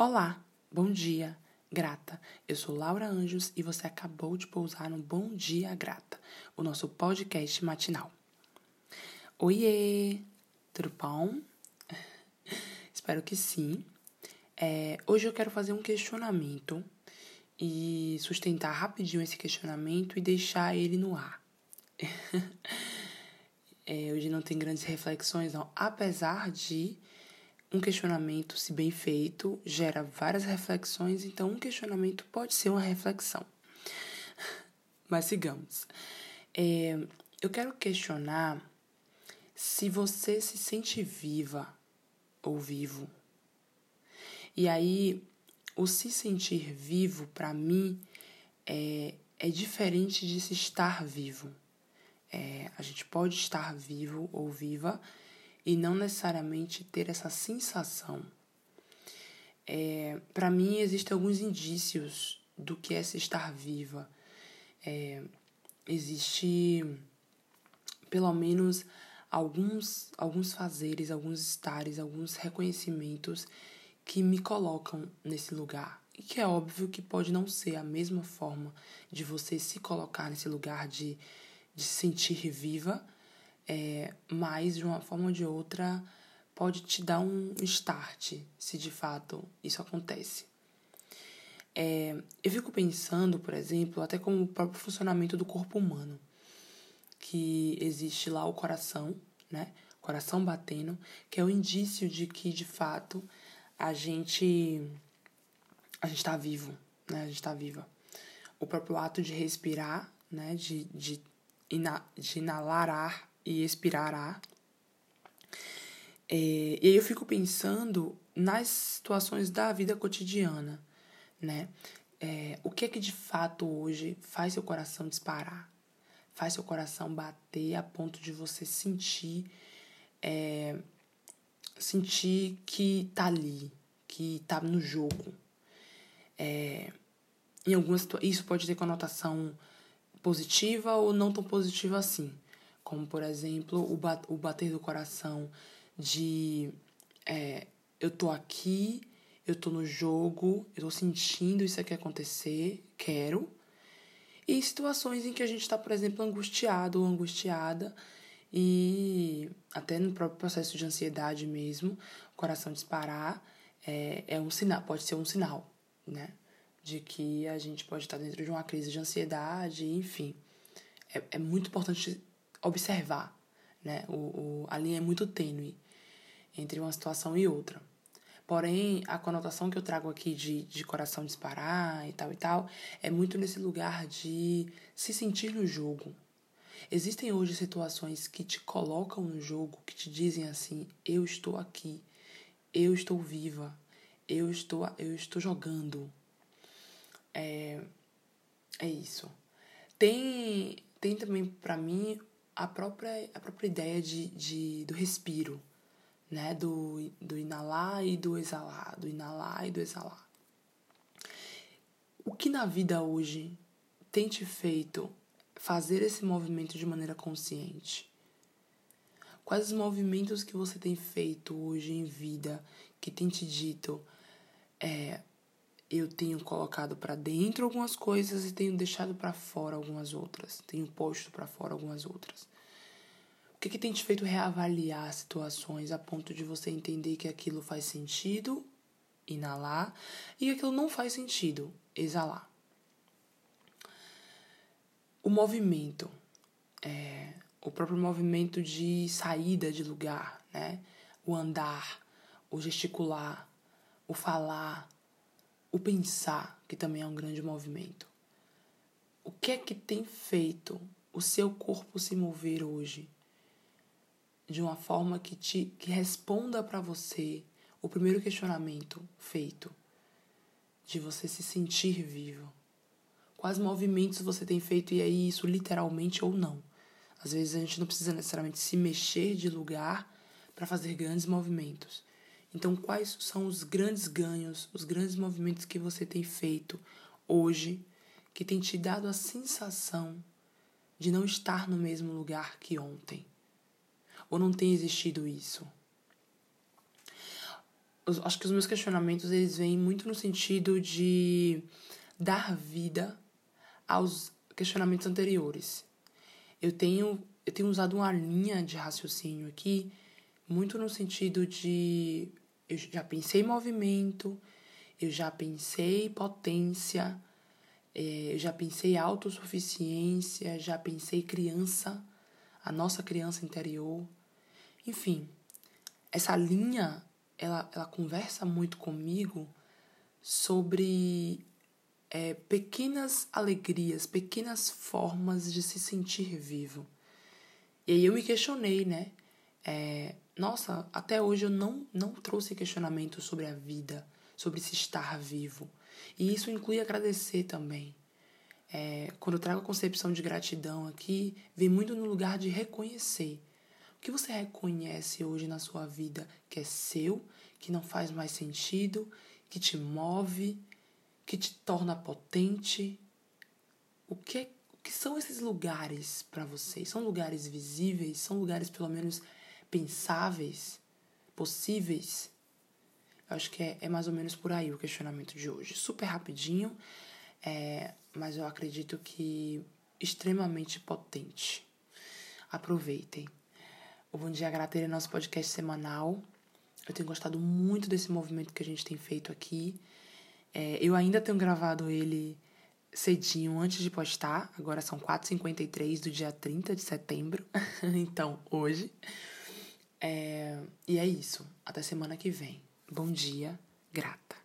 Olá, bom dia, grata. Eu sou Laura Anjos e você acabou de pousar no Bom Dia Grata, o nosso podcast matinal. Oiê, tudo bom? Espero que sim. É, hoje eu quero fazer um questionamento e sustentar rapidinho esse questionamento e deixar ele no ar. é, hoje não tem grandes reflexões, não, apesar de um questionamento, se bem feito, gera várias reflexões, então um questionamento pode ser uma reflexão. Mas sigamos. É, eu quero questionar se você se sente viva ou vivo. E aí, o se sentir vivo, para mim, é, é diferente de se estar vivo. É, a gente pode estar vivo ou viva e não necessariamente ter essa sensação. É, Para mim, existem alguns indícios do que é se estar viva. É, existe, pelo menos, alguns, alguns fazeres, alguns estares, alguns reconhecimentos que me colocam nesse lugar. E que é óbvio que pode não ser a mesma forma de você se colocar nesse lugar de, de se sentir viva, é, mas de uma forma ou de outra pode te dar um start, se de fato isso acontece. É, eu fico pensando, por exemplo, até como o próprio funcionamento do corpo humano, que existe lá o coração, né? Coração batendo, que é o indício de que de fato a gente a gente está vivo, né? A gente está viva. O próprio ato de respirar, né? De, de, ina, de inalar ar e expirar ar. É, e aí eu fico pensando nas situações da vida cotidiana, né? É, o que é que de fato hoje faz seu coração disparar? Faz seu coração bater a ponto de você sentir é, sentir que tá ali, que tá no jogo. É, em algumas isso pode ter conotação positiva ou não tão positiva assim como por exemplo o, bat o bater do coração de é, eu tô aqui, eu tô no jogo, eu tô sentindo isso aqui acontecer, quero. E situações em que a gente está, por exemplo, angustiado ou angustiada e até no próprio processo de ansiedade mesmo, o coração disparar é, é um sinal, pode ser um sinal, né? De que a gente pode estar dentro de uma crise de ansiedade, enfim. É, é muito importante observar, né? O, o, a linha é muito tênue entre uma situação e outra. Porém, a conotação que eu trago aqui de, de coração disparar e tal e tal é muito nesse lugar de se sentir no jogo. Existem hoje situações que te colocam no jogo, que te dizem assim: eu estou aqui, eu estou viva, eu estou, eu estou jogando. É, é isso. Tem, tem também para mim a própria, a própria ideia de, de, do respiro, né? Do, do inalar e do exalar, do inalar e do exalar. O que na vida hoje tem te feito fazer esse movimento de maneira consciente? Quais os movimentos que você tem feito hoje em vida que tem te dito é, eu tenho colocado para dentro algumas coisas e tenho deixado para fora algumas outras, tenho posto para fora algumas outras. O que, que tem te feito reavaliar situações a ponto de você entender que aquilo faz sentido, inalar, e aquilo não faz sentido, exalar? O movimento, é, o próprio movimento de saída de lugar, né? O andar, o gesticular, o falar, o pensar, que também é um grande movimento. O que é que tem feito o seu corpo se mover hoje de uma forma que te que responda para você o primeiro questionamento feito de você se sentir vivo? Quais movimentos você tem feito e aí isso literalmente ou não? Às vezes a gente não precisa necessariamente se mexer de lugar para fazer grandes movimentos. Então, quais são os grandes ganhos, os grandes movimentos que você tem feito hoje que tem te dado a sensação de não estar no mesmo lugar que ontem? Ou não tem existido isso? acho que os meus questionamentos eles vêm muito no sentido de dar vida aos questionamentos anteriores. Eu tenho eu tenho usado uma linha de raciocínio aqui muito no sentido de eu já pensei movimento, eu já pensei potência, é, eu já pensei autossuficiência, já pensei criança, a nossa criança interior. Enfim, essa linha ela, ela conversa muito comigo sobre é, pequenas alegrias, pequenas formas de se sentir vivo. E aí eu me questionei, né? É, nossa, até hoje eu não, não trouxe questionamento sobre a vida, sobre se estar vivo. E isso inclui agradecer também. É, quando eu trago a concepção de gratidão aqui, vem muito no lugar de reconhecer. O que você reconhece hoje na sua vida que é seu, que não faz mais sentido, que te move, que te torna potente? O que, o que são esses lugares para vocês? São lugares visíveis? São lugares, pelo menos, pensáveis? Possíveis? Eu acho que é, é mais ou menos por aí o questionamento de hoje. Super rapidinho, é, mas eu acredito que extremamente potente. Aproveitem. O Bom Dia Grata é nosso podcast semanal. Eu tenho gostado muito desse movimento que a gente tem feito aqui. É, eu ainda tenho gravado ele cedinho antes de postar. Agora são 4h53 do dia 30 de setembro. então, hoje. É, e é isso. Até semana que vem. Bom dia, grata.